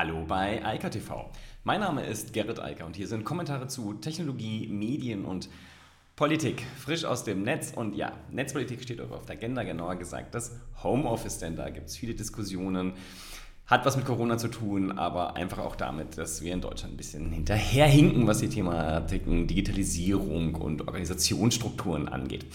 Hallo bei Eika TV. Mein Name ist Gerrit Eiker und hier sind Kommentare zu Technologie, Medien und Politik. Frisch aus dem Netz und ja, Netzpolitik steht auf der Agenda, genauer gesagt das Homeoffice, denn da gibt es viele Diskussionen. Hat was mit Corona zu tun, aber einfach auch damit, dass wir in Deutschland ein bisschen hinterherhinken, was die Thematiken Digitalisierung und Organisationsstrukturen angeht.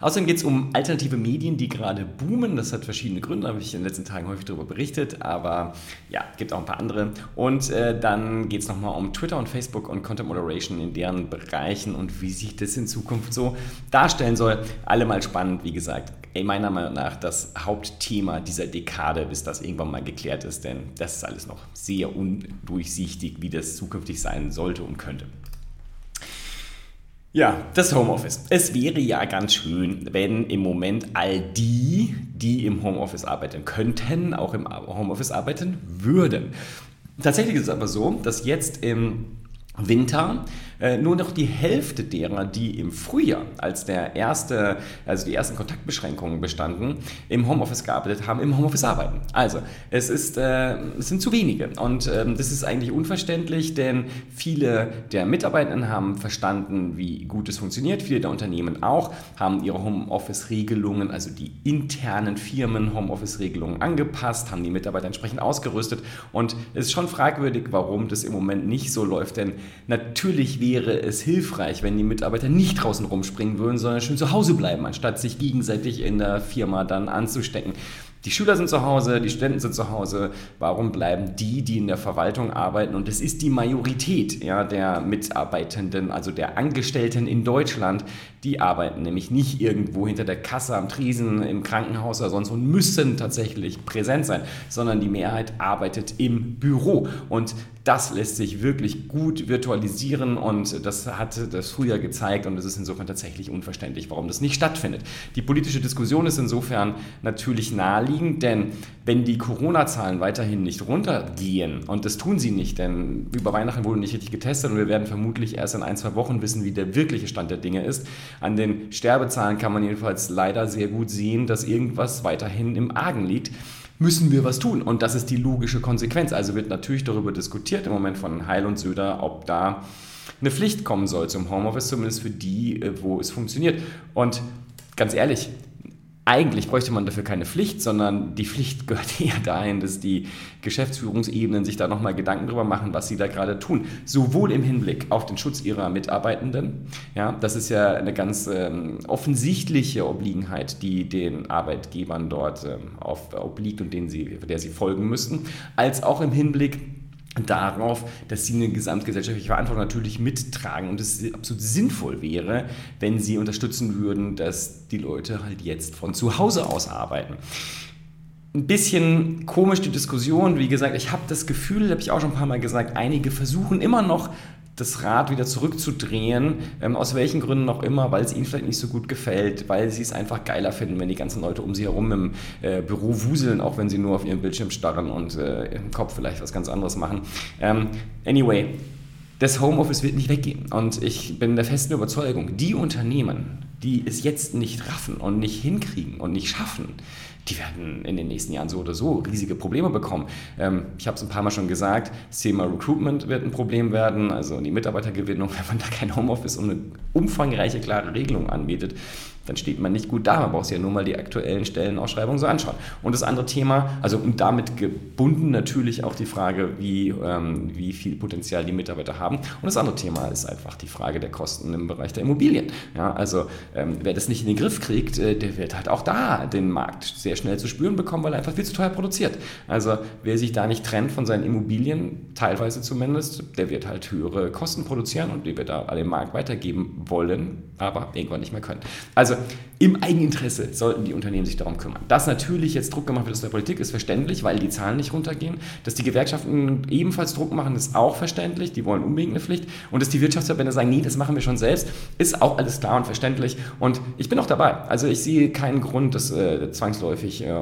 Außerdem geht es um alternative Medien, die gerade boomen. Das hat verschiedene Gründe, habe ich in den letzten Tagen häufig darüber berichtet, aber ja, gibt auch ein paar andere. Und äh, dann geht es nochmal um Twitter und Facebook und Content Moderation in deren Bereichen und wie sich das in Zukunft so darstellen soll. Alle mal spannend, wie gesagt meiner Meinung nach das Hauptthema dieser Dekade, bis das irgendwann mal geklärt ist, denn das ist alles noch sehr undurchsichtig, wie das zukünftig sein sollte und könnte. Ja, das Homeoffice. Es wäre ja ganz schön, wenn im Moment all die, die im Homeoffice arbeiten könnten, auch im Homeoffice arbeiten würden. Tatsächlich ist es aber so, dass jetzt im Winter äh, nur noch die Hälfte derer, die im Frühjahr, als der erste, also die ersten Kontaktbeschränkungen bestanden, im Homeoffice gearbeitet haben, im Homeoffice arbeiten. Also es, ist, äh, es sind zu wenige und äh, das ist eigentlich unverständlich, denn viele der Mitarbeitenden haben verstanden, wie gut es funktioniert. Viele der Unternehmen auch haben ihre Homeoffice-Regelungen, also die internen Firmen Homeoffice-Regelungen angepasst, haben die Mitarbeiter entsprechend ausgerüstet und es ist schon fragwürdig, warum das im Moment nicht so läuft, denn natürlich wäre es hilfreich, wenn die Mitarbeiter nicht draußen rumspringen würden, sondern schön zu Hause bleiben, anstatt sich gegenseitig in der Firma dann anzustecken. Die Schüler sind zu Hause, die Studenten sind zu Hause. Warum bleiben die, die in der Verwaltung arbeiten? Und es ist die Majorität ja, der Mitarbeitenden, also der Angestellten in Deutschland, die arbeiten nämlich nicht irgendwo hinter der Kasse am Tresen im Krankenhaus oder sonst und müssen tatsächlich präsent sein, sondern die Mehrheit arbeitet im Büro. Und das lässt sich wirklich gut virtualisieren und das hat das früher gezeigt und es ist insofern tatsächlich unverständlich, warum das nicht stattfindet. Die politische Diskussion ist insofern natürlich naheliegend, denn wenn die Corona-Zahlen weiterhin nicht runtergehen und das tun sie nicht, denn über Weihnachten wurde nicht richtig getestet und wir werden vermutlich erst in ein, zwei Wochen wissen, wie der wirkliche Stand der Dinge ist. An den Sterbezahlen kann man jedenfalls leider sehr gut sehen, dass irgendwas weiterhin im Argen liegt müssen wir was tun. Und das ist die logische Konsequenz. Also wird natürlich darüber diskutiert im Moment von Heil und Söder, ob da eine Pflicht kommen soll zum Homeoffice, zumindest für die, äh, wo es funktioniert. Und ganz ehrlich, eigentlich bräuchte man dafür keine Pflicht, sondern die Pflicht gehört eher dahin, dass die Geschäftsführungsebenen sich da nochmal Gedanken drüber machen, was sie da gerade tun. Sowohl im Hinblick auf den Schutz ihrer Mitarbeitenden, ja, das ist ja eine ganz ähm, offensichtliche Obliegenheit, die den Arbeitgebern dort ähm, auf, obliegt und denen sie, der sie folgen müssten, als auch im Hinblick darauf, dass sie eine gesamtgesellschaftliche Verantwortung natürlich mittragen und es absolut sinnvoll wäre, wenn sie unterstützen würden, dass die Leute halt jetzt von zu Hause aus arbeiten. Ein bisschen komisch die Diskussion, wie gesagt, ich habe das Gefühl, habe ich auch schon ein paar Mal gesagt, einige versuchen immer noch das Rad wieder zurückzudrehen, ähm, aus welchen Gründen auch immer, weil es ihnen vielleicht nicht so gut gefällt, weil sie es einfach geiler finden, wenn die ganzen Leute um sie herum im äh, Büro wuseln, auch wenn sie nur auf ihren Bildschirm starren und äh, im Kopf vielleicht was ganz anderes machen. Ähm, anyway, das Homeoffice wird nicht weggehen. Und ich bin der festen Überzeugung, die Unternehmen, die es jetzt nicht raffen und nicht hinkriegen und nicht schaffen, die werden in den nächsten Jahren so oder so riesige Probleme bekommen. Ähm, ich habe es ein paar Mal schon gesagt, das Thema Recruitment wird ein Problem werden, also die Mitarbeitergewinnung, wenn man da kein Homeoffice und eine umfangreiche, klare Regelung anbietet, dann steht man nicht gut da. Man braucht sich ja nur mal die aktuellen Stellenausschreibungen so anschauen. Und das andere Thema, also und damit gebunden natürlich auch die Frage, wie, ähm, wie viel Potenzial die Mitarbeiter haben. Und das andere Thema ist einfach die Frage der Kosten im Bereich der Immobilien. Ja, also ähm, wer das nicht in den Griff kriegt, äh, der wird halt auch da den Markt sehr schnell zu spüren bekommen, weil er einfach viel zu teuer produziert. Also wer sich da nicht trennt von seinen Immobilien, teilweise zumindest, der wird halt höhere Kosten produzieren und die wird da an den Markt weitergeben wollen, aber irgendwann nicht mehr können. Also also im Eigeninteresse sollten die Unternehmen sich darum kümmern. Dass natürlich jetzt Druck gemacht wird aus der Politik, ist verständlich, weil die Zahlen nicht runtergehen. Dass die Gewerkschaften ebenfalls Druck machen, ist auch verständlich. Die wollen unbedingt eine Pflicht. Und dass die Wirtschaftsverbände sagen, nee, das machen wir schon selbst, ist auch alles klar und verständlich. Und ich bin auch dabei. Also ich sehe keinen Grund, das äh, zwangsläufig äh,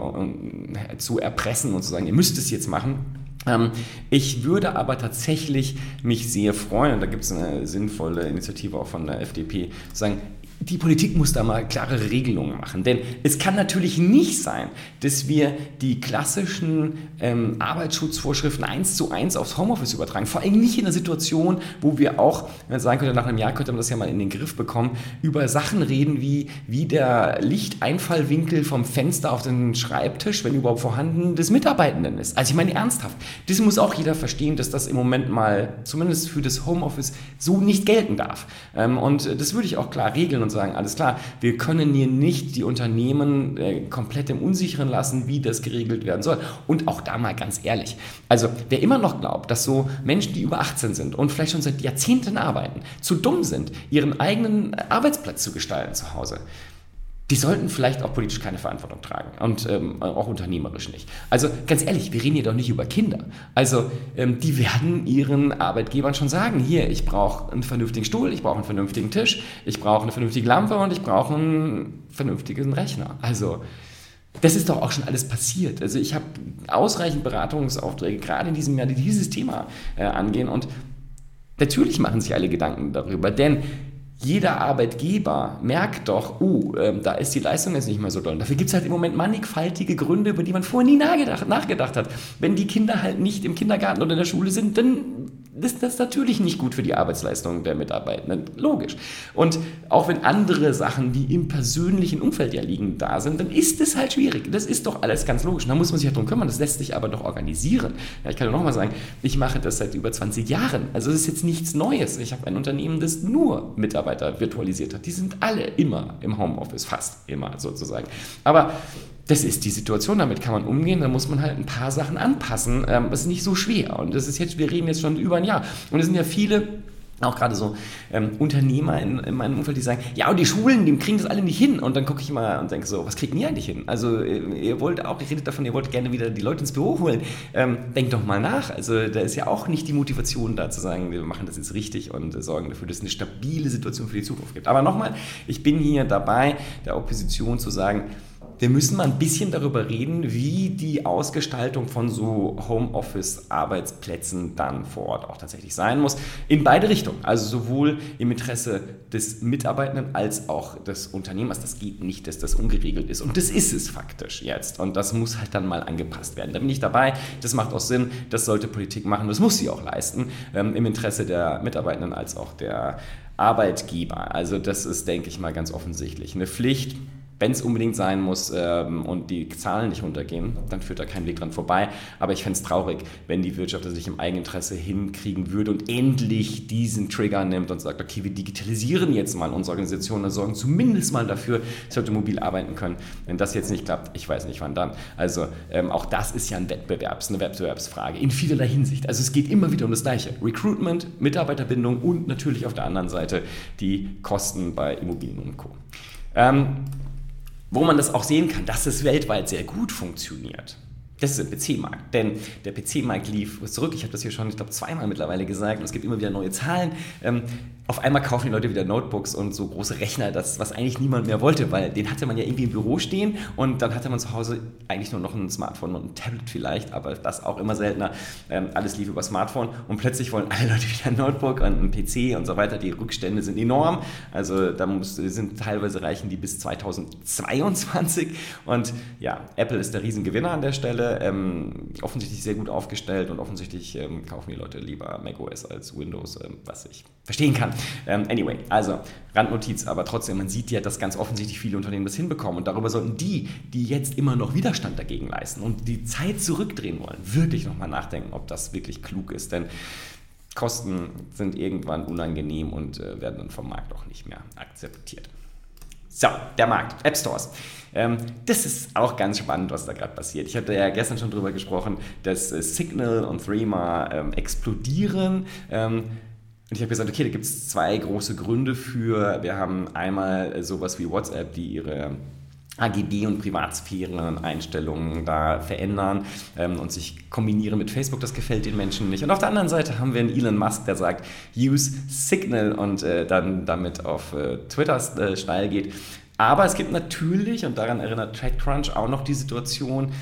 zu erpressen und zu sagen, ihr müsst es jetzt machen. Ähm, ich würde aber tatsächlich mich sehr freuen, und da gibt es eine sinnvolle Initiative auch von der FDP, zu sagen, die Politik muss da mal klare Regelungen machen. Denn es kann natürlich nicht sein, dass wir die klassischen ähm, Arbeitsschutzvorschriften eins zu eins aufs Homeoffice übertragen. Vor allem nicht in einer Situation, wo wir auch, wenn man sagen könnte, nach einem Jahr könnte man das ja mal in den Griff bekommen, über Sachen reden wie, wie der Lichteinfallwinkel vom Fenster auf den Schreibtisch, wenn überhaupt vorhanden, des Mitarbeitenden ist. Also ich meine ernsthaft, das muss auch jeder verstehen, dass das im Moment mal, zumindest für das Homeoffice, so nicht gelten darf. Ähm, und das würde ich auch klar regeln und sagen, alles klar, wir können hier nicht die Unternehmen äh, komplett im Unsicheren lassen, wie das geregelt werden soll. Und auch da mal ganz ehrlich, also wer immer noch glaubt, dass so Menschen, die über 18 sind und vielleicht schon seit Jahrzehnten arbeiten, zu dumm sind, ihren eigenen Arbeitsplatz zu gestalten zu Hause, die sollten vielleicht auch politisch keine Verantwortung tragen und ähm, auch unternehmerisch nicht. Also ganz ehrlich, wir reden hier doch nicht über Kinder. Also ähm, die werden ihren Arbeitgebern schon sagen, hier, ich brauche einen vernünftigen Stuhl, ich brauche einen vernünftigen Tisch, ich brauche eine vernünftige Lampe und ich brauche einen vernünftigen Rechner. Also das ist doch auch schon alles passiert. Also ich habe ausreichend Beratungsaufträge, gerade in diesem Jahr, die dieses Thema äh, angehen und natürlich machen sich alle Gedanken darüber, denn jeder Arbeitgeber merkt doch, uh, äh, da ist die Leistung jetzt nicht mehr so doll. Dafür gibt es halt im Moment mannigfaltige Gründe, über die man vorher nie nachgedacht, nachgedacht hat. Wenn die Kinder halt nicht im Kindergarten oder in der Schule sind, dann ist das natürlich nicht gut für die Arbeitsleistung der Mitarbeitenden. Logisch. Und auch wenn andere Sachen, die im persönlichen Umfeld ja liegen, da sind, dann ist es halt schwierig. Das ist doch alles ganz logisch. Da muss man sich halt drum kümmern. Das lässt sich aber doch organisieren. Ja, ich kann ja nochmal sagen, ich mache das seit über 20 Jahren. Also es ist jetzt nichts Neues. Ich habe ein Unternehmen, das nur Mitarbeiter virtualisiert hat. Die sind alle immer im Homeoffice, fast immer sozusagen. Aber das ist die Situation, damit kann man umgehen, da muss man halt ein paar Sachen anpassen. Ähm, das ist nicht so schwer. Und das ist jetzt, wir reden jetzt schon über ein Jahr. Und es sind ja viele auch gerade so ähm, Unternehmer in, in, meinem Umfeld, die sagen, ja, und die Schulen, die kriegen das alle nicht hin. Und dann gucke ich mal und denke so, was kriegt ihr eigentlich hin? Also ihr wollt auch, ihr redet davon, ihr wollt gerne wieder die Leute ins Büro holen. Ähm, denkt doch mal nach. Also da ist ja auch nicht die Motivation da zu sagen, wir machen das jetzt richtig und sorgen dafür, dass es eine stabile Situation für die Zukunft gibt. Aber nochmal, ich bin hier dabei, der Opposition zu sagen, wir müssen mal ein bisschen darüber reden, wie die Ausgestaltung von so Homeoffice-Arbeitsplätzen dann vor Ort auch tatsächlich sein muss. In beide Richtungen. Also sowohl im Interesse des Mitarbeitenden als auch des Unternehmers. Das geht nicht, dass das ungeregelt ist. Und das ist es faktisch jetzt. Und das muss halt dann mal angepasst werden. Da bin ich dabei. Das macht auch Sinn. Das sollte Politik machen. Das muss sie auch leisten. Ähm, Im Interesse der Mitarbeitenden als auch der Arbeitgeber. Also das ist, denke ich mal, ganz offensichtlich eine Pflicht wenn es unbedingt sein muss ähm, und die Zahlen nicht runtergehen, dann führt da kein Weg dran vorbei. Aber ich fände es traurig, wenn die Wirtschaft das nicht im Eigeninteresse hinkriegen würde und endlich diesen Trigger nimmt und sagt, okay, wir digitalisieren jetzt mal unsere Organisation und sorgen zumindest mal dafür, dass Leute mobil arbeiten können. Wenn das jetzt nicht klappt, ich weiß nicht wann dann. Also ähm, auch das ist ja ein Wettbewerbs, eine Wettbewerbsfrage in vielerlei Hinsicht. Also es geht immer wieder um das Gleiche. Recruitment, Mitarbeiterbindung und natürlich auf der anderen Seite die Kosten bei Immobilien und Co. Ähm, wo man das auch sehen kann, dass es weltweit sehr gut funktioniert. Das ist der PC-Markt. Denn der PC-Markt lief zurück. Ich habe das hier schon, ich glaube, zweimal mittlerweile gesagt. Und es gibt immer wieder neue Zahlen. Ähm, auf einmal kaufen die Leute wieder Notebooks und so große Rechner, das, was eigentlich niemand mehr wollte, weil den hatte man ja irgendwie im Büro stehen und dann hatte man zu Hause eigentlich nur noch ein Smartphone und ein Tablet vielleicht, aber das auch immer seltener. Ähm, alles lief über Smartphone und plötzlich wollen alle Leute wieder ein Notebook und ein PC und so weiter. Die Rückstände sind enorm. Also da muss, sind teilweise reichen die bis 2022 und ja, Apple ist der Riesengewinner an der Stelle. Ähm, offensichtlich sehr gut aufgestellt und offensichtlich ähm, kaufen die Leute lieber macOS als Windows, ähm, was ich verstehen kann. Ähm, anyway, also Randnotiz, aber trotzdem, man sieht ja, dass ganz offensichtlich viele Unternehmen das hinbekommen und darüber sollten die, die jetzt immer noch Widerstand dagegen leisten und die Zeit zurückdrehen wollen, wirklich nochmal nachdenken, ob das wirklich klug ist, denn Kosten sind irgendwann unangenehm und äh, werden dann vom Markt auch nicht mehr akzeptiert. So, der Markt, App Stores. Ähm, das ist auch ganz spannend, was da gerade passiert. Ich hatte ja gestern schon darüber gesprochen, dass äh, Signal und Threema ähm, explodieren. Ähm, und ich habe gesagt, okay, da gibt es zwei große Gründe für. Wir haben einmal sowas wie WhatsApp, die ihre AGB und Privatsphären-Einstellungen da verändern ähm, und sich kombinieren mit Facebook, das gefällt den Menschen nicht. Und auf der anderen Seite haben wir einen Elon Musk, der sagt, use Signal und äh, dann damit auf äh, Twitter äh, steil geht. Aber es gibt natürlich, und daran erinnert TechCrunch auch noch die Situation,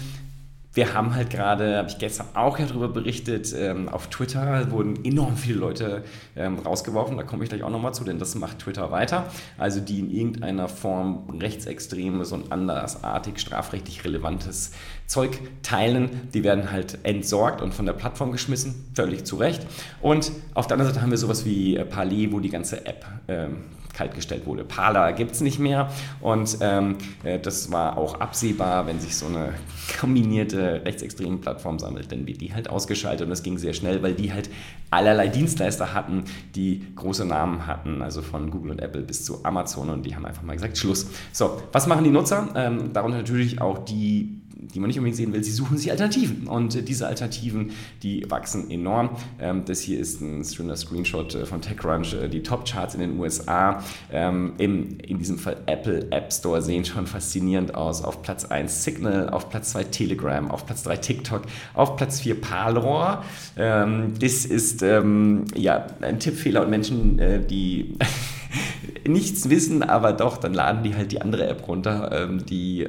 wir haben halt gerade, habe ich gestern auch ja darüber berichtet, ähm, auf Twitter wurden enorm viele Leute ähm, rausgeworfen. Da komme ich gleich auch nochmal zu, denn das macht Twitter weiter. Also die in irgendeiner Form rechtsextremes und andersartig strafrechtlich relevantes Zeug teilen, die werden halt entsorgt und von der Plattform geschmissen, völlig zu Recht. Und auf der anderen Seite haben wir sowas wie äh, Parler, wo die ganze App ähm, kaltgestellt wurde. Parler gibt es nicht mehr und ähm, äh, das war auch absehbar, wenn sich so eine kombinierte rechtsextreme Plattform sammelt, dann wird die halt ausgeschaltet und das ging sehr schnell, weil die halt allerlei Dienstleister hatten, die große Namen hatten, also von Google und Apple bis zu Amazon und die haben einfach mal gesagt, Schluss. So, was machen die Nutzer? Ähm, darunter natürlich auch die die man nicht unbedingt sehen will, sie suchen sich Alternativen. Und äh, diese Alternativen, die wachsen enorm. Ähm, das hier ist ein schöner Screenshot äh, von TechCrunch. Äh, die Top-Charts in den USA, ähm, in diesem Fall Apple App Store, sehen schon faszinierend aus. Auf Platz 1 Signal, auf Platz 2 Telegram, auf Platz 3 TikTok, auf Platz 4 Parlor. Ähm, das ist ja ein Tippfehler und Menschen, die nichts wissen, aber doch, dann laden die halt die andere App runter, die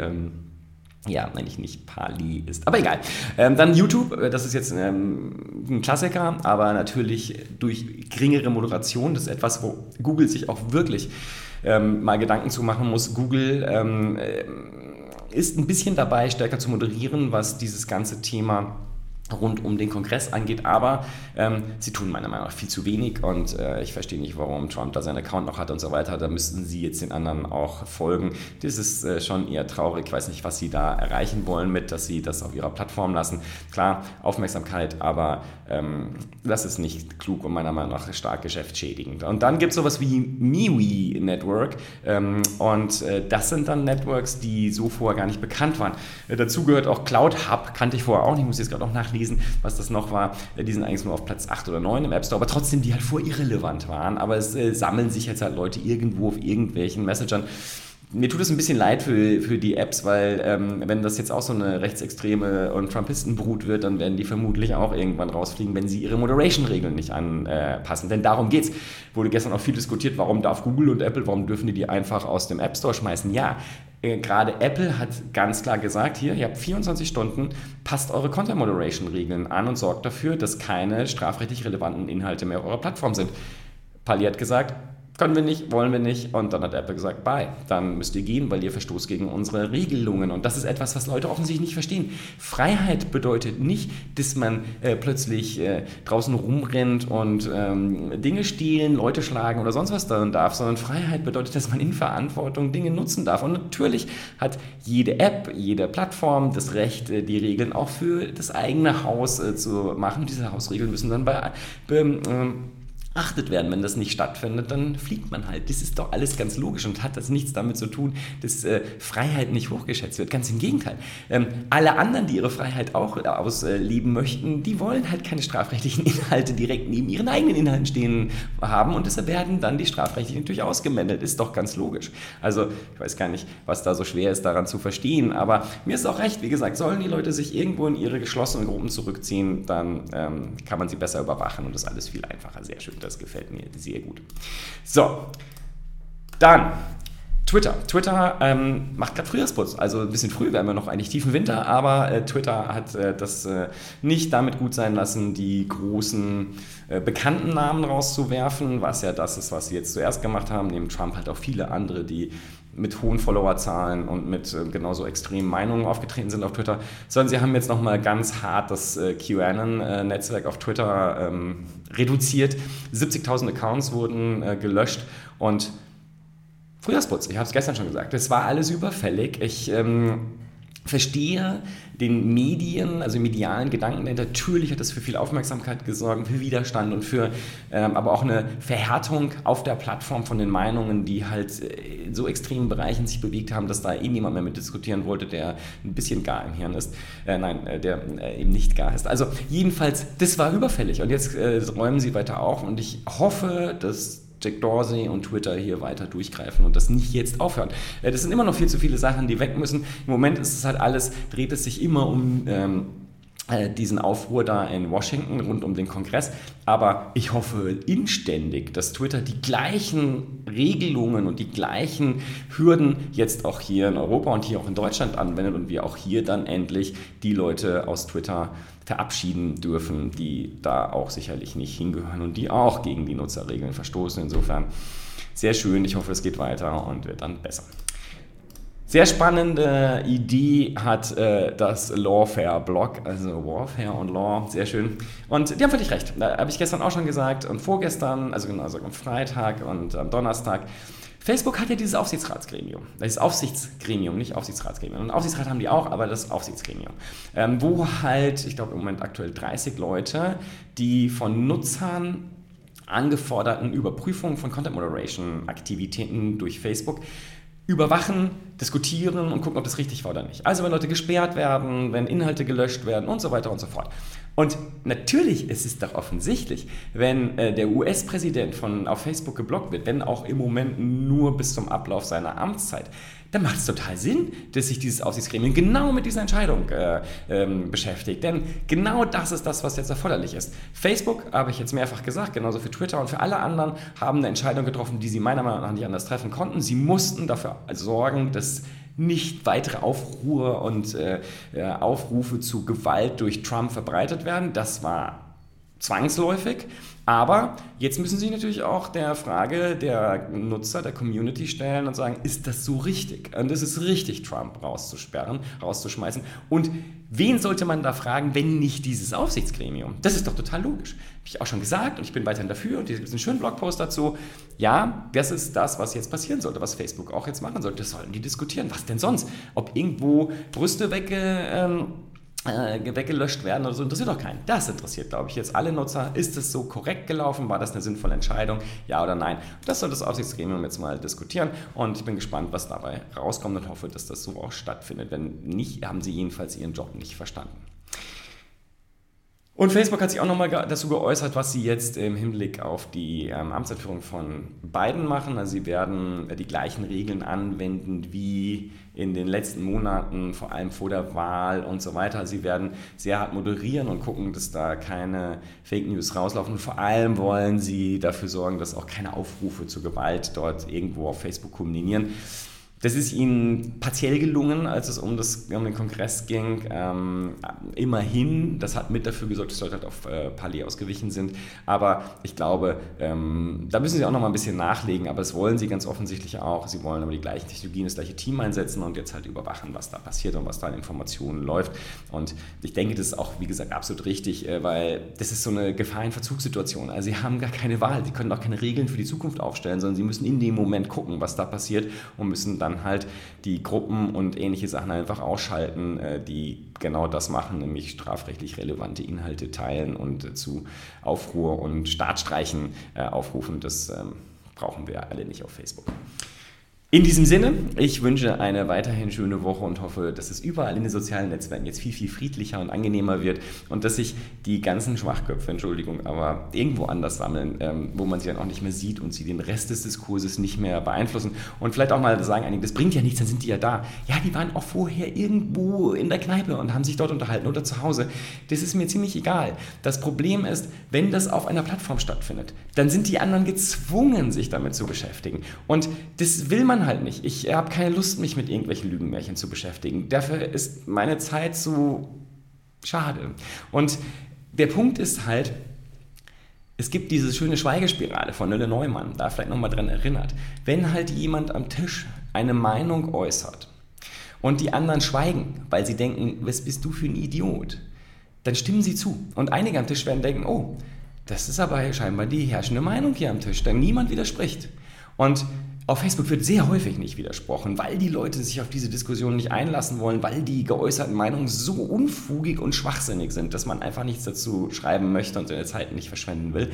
ja, eigentlich nicht Pali ist. Aber egal. Ähm, dann YouTube, äh, das ist jetzt ähm, ein Klassiker, aber natürlich durch geringere Moderation. Das ist etwas, wo Google sich auch wirklich ähm, mal Gedanken zu machen muss. Google ähm, äh, ist ein bisschen dabei, stärker zu moderieren, was dieses ganze Thema rund um den Kongress angeht, aber ähm, sie tun meiner Meinung nach viel zu wenig und äh, ich verstehe nicht, warum Trump da seinen Account noch hat und so weiter. Da müssten sie jetzt den anderen auch folgen. Das ist äh, schon eher traurig. Ich weiß nicht, was sie da erreichen wollen mit, dass sie das auf ihrer Plattform lassen. Klar, Aufmerksamkeit, aber ähm, das ist nicht klug und meiner Meinung nach stark geschäftsschädigend. Und dann gibt es sowas wie MiWi Network ähm, und äh, das sind dann Networks, die so vorher gar nicht bekannt waren. Äh, dazu gehört auch Cloud Hub, kannte ich vorher auch nicht, muss jetzt gerade auch nachlesen nachlesen, was das noch war. Äh, die sind eigentlich nur auf Platz 8 oder 9 im App Store, aber trotzdem, die halt vor irrelevant waren. Aber es äh, sammeln sich jetzt halt Leute irgendwo auf irgendwelchen Messagern mir tut es ein bisschen leid für, für die Apps, weil ähm, wenn das jetzt auch so eine rechtsextreme und Trumpistenbrut wird, dann werden die vermutlich auch irgendwann rausfliegen, wenn sie ihre Moderation-Regeln nicht anpassen. Denn darum geht es. Wurde gestern auch viel diskutiert, warum darf Google und Apple, warum dürfen die die einfach aus dem App Store schmeißen? Ja, äh, gerade Apple hat ganz klar gesagt, hier, ihr habt 24 Stunden, passt eure Content Moderation Regeln an und sorgt dafür, dass keine strafrechtlich relevanten Inhalte mehr auf eurer Plattform sind. Pali hat gesagt, können wir nicht, wollen wir nicht. Und dann hat Apple gesagt, bye, dann müsst ihr gehen, weil ihr verstoßt gegen unsere Regelungen. Und das ist etwas, was Leute offensichtlich nicht verstehen. Freiheit bedeutet nicht, dass man äh, plötzlich äh, draußen rumrennt und ähm, Dinge stehlen, Leute schlagen oder sonst was dann darf, sondern Freiheit bedeutet, dass man in Verantwortung Dinge nutzen darf. Und natürlich hat jede App, jede Plattform das Recht, äh, die Regeln auch für das eigene Haus äh, zu machen. Diese Hausregeln müssen dann bei ähm, achtet werden. Wenn das nicht stattfindet, dann fliegt man halt. Das ist doch alles ganz logisch und hat das nichts damit zu tun, dass äh, Freiheit nicht hochgeschätzt wird. Ganz im Gegenteil. Ähm, alle anderen, die ihre Freiheit auch ausleben möchten, die wollen halt keine strafrechtlichen Inhalte direkt neben ihren eigenen Inhalten stehen haben und deshalb werden dann die strafrechtlichen natürlich ausgemeldet. Ist doch ganz logisch. Also ich weiß gar nicht, was da so schwer ist, daran zu verstehen, aber mir ist auch recht, wie gesagt, sollen die Leute sich irgendwo in ihre geschlossenen Gruppen zurückziehen, dann ähm, kann man sie besser überwachen und das ist alles viel einfacher. Sehr schön. Das gefällt mir sehr gut. So, dann Twitter. Twitter ähm, macht gerade Frühjahrsputz, also ein bisschen früh, wir haben ja noch eigentlich tiefen Winter, aber äh, Twitter hat äh, das äh, nicht damit gut sein lassen, die großen äh, bekannten Namen rauszuwerfen, was ja das ist, was sie jetzt zuerst gemacht haben, neben Trump halt auch viele andere, die mit hohen Followerzahlen und mit äh, genauso extremen Meinungen aufgetreten sind auf Twitter, sondern sie haben jetzt nochmal ganz hart das äh, QAnon-Netzwerk auf Twitter ähm, reduziert. 70.000 Accounts wurden äh, gelöscht und Frühjahrsputz, ich habe es gestern schon gesagt, es war alles überfällig. Ich ähm, verstehe den Medien, also medialen Gedanken, denn natürlich hat das für viel Aufmerksamkeit gesorgt, für Widerstand und für ähm, aber auch eine Verhärtung auf der Plattform von den Meinungen, die halt in so extremen Bereichen sich bewegt haben, dass da eh niemand mehr mit diskutieren wollte, der ein bisschen gar im Hirn ist. Äh, nein, äh, der äh, eben nicht gar ist. Also jedenfalls, das war überfällig und jetzt äh, räumen sie weiter auf und ich hoffe, dass Jack Dorsey und Twitter hier weiter durchgreifen und das nicht jetzt aufhören. Äh, das sind immer noch viel zu viele Sachen, die weg müssen. Im Moment ist es halt alles, dreht es sich immer um ähm, äh, diesen Aufruhr da in Washington rund um den Kongress. Aber ich hoffe inständig, dass Twitter die gleichen Regelungen und die gleichen Hürden jetzt auch hier in Europa und hier auch in Deutschland anwendet und wir auch hier dann endlich die Leute aus Twitter verabschieden dürfen, die da auch sicherlich nicht hingehören und die auch gegen die Nutzerregeln verstoßen. Insofern sehr schön. Ich hoffe, es geht weiter und wird dann besser. Sehr spannende Idee hat äh, das Lawfare-Blog, also Warfare und Law, sehr schön. Und die haben völlig recht. Da habe ich gestern auch schon gesagt und vorgestern, also genau, also am Freitag und am Donnerstag. Facebook hat ja dieses Aufsichtsratsgremium. Das Aufsichtsgremium, nicht Aufsichtsratsgremium. Und Aufsichtsrat haben die auch, aber das Aufsichtsgremium. Ähm, wo halt, ich glaube im Moment aktuell 30 Leute, die von Nutzern angeforderten Überprüfungen von Content Moderation Aktivitäten durch Facebook überwachen, diskutieren und gucken, ob das richtig war oder nicht. Also wenn Leute gesperrt werden, wenn Inhalte gelöscht werden und so weiter und so fort. Und natürlich ist es doch offensichtlich, wenn äh, der US-Präsident von auf Facebook geblockt wird, wenn auch im Moment nur bis zum Ablauf seiner Amtszeit, dann macht es total Sinn, dass sich dieses Aufsichtsgremium genau mit dieser Entscheidung äh, ähm, beschäftigt. Denn genau das ist das, was jetzt erforderlich ist. Facebook, habe ich jetzt mehrfach gesagt, genauso für Twitter und für alle anderen, haben eine Entscheidung getroffen, die sie meiner Meinung nach nicht anders treffen konnten. Sie mussten dafür sorgen, dass nicht weitere Aufruhr und äh, äh Aufrufe zu Gewalt durch Trump verbreitet werden. Das war zwangsläufig. Aber jetzt müssen Sie natürlich auch der Frage der Nutzer, der Community stellen und sagen, ist das so richtig? Und ist es richtig, Trump rauszusperren, rauszuschmeißen? Und wen sollte man da fragen, wenn nicht dieses Aufsichtsgremium? Das ist doch total logisch. Habe ich auch schon gesagt und ich bin weiterhin dafür und hier gibt es einen schönen Blogpost dazu. Ja, das ist das, was jetzt passieren sollte, was Facebook auch jetzt machen sollte. Das sollten die diskutieren. Was denn sonst? Ob irgendwo Brüste wegge... Ähm, äh, weggelöscht werden oder so, interessiert doch keinen. Das interessiert, glaube ich, jetzt alle Nutzer. Ist es so korrekt gelaufen? War das eine sinnvolle Entscheidung? Ja oder nein? Das soll das Aufsichtsgremium jetzt mal diskutieren und ich bin gespannt, was dabei rauskommt und hoffe, dass das so auch stattfindet. Wenn nicht, haben sie jedenfalls ihren Job nicht verstanden. Und Facebook hat sich auch nochmal dazu geäußert, was sie jetzt im Hinblick auf die ähm, Amtseinführung von Biden machen. Also sie werden äh, die gleichen Regeln anwenden wie in den letzten Monaten, vor allem vor der Wahl und so weiter. Sie werden sehr hart moderieren und gucken, dass da keine Fake News rauslaufen. Und vor allem wollen sie dafür sorgen, dass auch keine Aufrufe zur Gewalt dort irgendwo auf Facebook kombinieren. Das ist ihnen partiell gelungen, als es um, das, um den Kongress ging. Ähm, immerhin, das hat mit dafür gesorgt, dass Leute halt auf äh, Palais ausgewichen sind. Aber ich glaube, ähm, da müssen sie auch noch mal ein bisschen nachlegen. Aber das wollen sie ganz offensichtlich auch. Sie wollen aber die gleichen Technologien, das gleiche Team einsetzen und jetzt halt überwachen, was da passiert und was da an Informationen läuft. Und ich denke, das ist auch, wie gesagt, absolut richtig, äh, weil das ist so eine Gefahrenverzugssituation. Also sie haben gar keine Wahl. Sie können auch keine Regeln für die Zukunft aufstellen, sondern sie müssen in dem Moment gucken, was da passiert und müssen dann dann halt die Gruppen und ähnliche Sachen einfach ausschalten, äh, die genau das machen, nämlich strafrechtlich relevante Inhalte teilen und äh, zu Aufruhr und Staatsstreichen äh, aufrufen. Das ähm, brauchen wir alle nicht auf Facebook. In diesem Sinne, ich wünsche eine weiterhin schöne Woche und hoffe, dass es überall in den sozialen Netzwerken jetzt viel, viel friedlicher und angenehmer wird und dass sich die ganzen Schwachköpfe, Entschuldigung, aber irgendwo anders sammeln, ähm, wo man sie dann auch nicht mehr sieht und sie den Rest des Diskurses nicht mehr beeinflussen. Und vielleicht auch mal sagen einige, das bringt ja nichts, dann sind die ja da. Ja, die waren auch vorher irgendwo in der Kneipe und haben sich dort unterhalten oder zu Hause. Das ist mir ziemlich egal. Das Problem ist, wenn das auf einer Plattform stattfindet, dann sind die anderen gezwungen, sich damit zu beschäftigen. Und das will man halt nicht. Ich habe keine Lust, mich mit irgendwelchen Lügenmärchen zu beschäftigen. Dafür ist meine Zeit so schade. Und der Punkt ist halt, es gibt diese schöne Schweigespirale von Nölle Neumann, da vielleicht nochmal dran erinnert. Wenn halt jemand am Tisch eine Meinung äußert und die anderen schweigen, weil sie denken, was bist du für ein Idiot, dann stimmen sie zu. Und einige am Tisch werden denken, oh, das ist aber scheinbar die herrschende Meinung hier am Tisch, denn niemand widerspricht. Und auf Facebook wird sehr häufig nicht widersprochen, weil die Leute sich auf diese Diskussion nicht einlassen wollen, weil die geäußerten Meinungen so unfugig und schwachsinnig sind, dass man einfach nichts dazu schreiben möchte und seine Zeit nicht verschwenden will.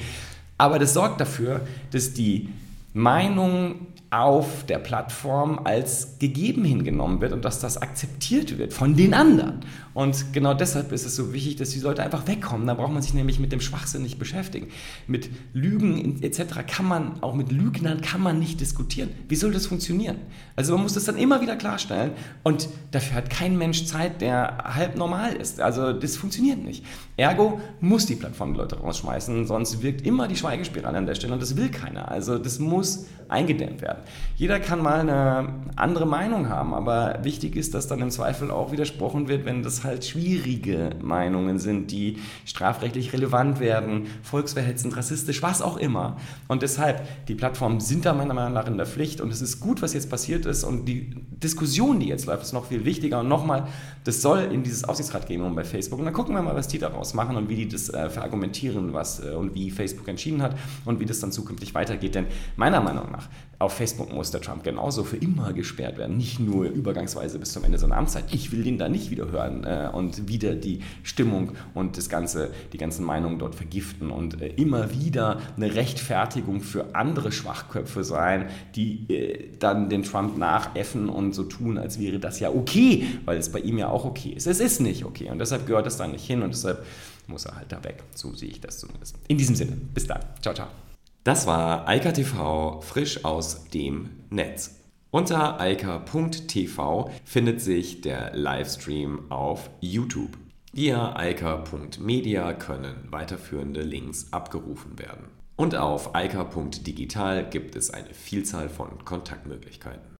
Aber das sorgt dafür, dass die Meinung auf der Plattform als gegeben hingenommen wird und dass das akzeptiert wird von den anderen. Und genau deshalb ist es so wichtig, dass die Leute einfach wegkommen. Da braucht man sich nämlich mit dem Schwachsinn nicht beschäftigen. Mit Lügen etc. kann man, auch mit Lügnern kann man nicht diskutieren. Wie soll das funktionieren? Also man muss das dann immer wieder klarstellen und dafür hat kein Mensch Zeit, der halb normal ist. Also das funktioniert nicht. Ergo muss die Plattform die Leute rausschmeißen, sonst wirkt immer die Schweigespirale an der Stelle und das will keiner. Also das muss eingedämmt werden. Jeder kann mal eine andere Meinung haben, aber wichtig ist, dass dann im Zweifel auch widersprochen wird, wenn das halt schwierige Meinungen sind, die strafrechtlich relevant werden, volksverhetzend, rassistisch, was auch immer. Und deshalb, die Plattformen sind da meiner Meinung nach in der Pflicht und es ist gut, was jetzt passiert ist und die Diskussion, die jetzt läuft, ist noch viel wichtiger und nochmal, das soll in dieses Aufsichtsratgremium bei Facebook und dann gucken wir mal, was die daraus machen und wie die das äh, verargumentieren was, äh, und wie Facebook entschieden hat und wie das dann zukünftig weitergeht. Denn meiner Meinung nach, auf Facebook muss der Trump genauso für immer gesperrt werden, nicht nur übergangsweise bis zum Ende seiner Amtszeit. Ich will den da nicht wieder hören äh, und wieder die Stimmung und das ganze, die ganzen Meinungen dort vergiften und äh, immer wieder eine Rechtfertigung für andere Schwachköpfe sein, die äh, dann den Trump nachäffen und so tun, als wäre das ja okay, weil es bei ihm ja auch okay ist. Es ist nicht okay und deshalb gehört es da nicht hin und deshalb muss er halt da weg. So sehe ich das zumindest. In diesem Sinne, bis dann. Ciao, ciao. Das war Eika TV frisch aus dem Netz. Unter eika.tv findet sich der Livestream auf YouTube. Via eika.media können weiterführende Links abgerufen werden. Und auf eika.digital gibt es eine Vielzahl von Kontaktmöglichkeiten.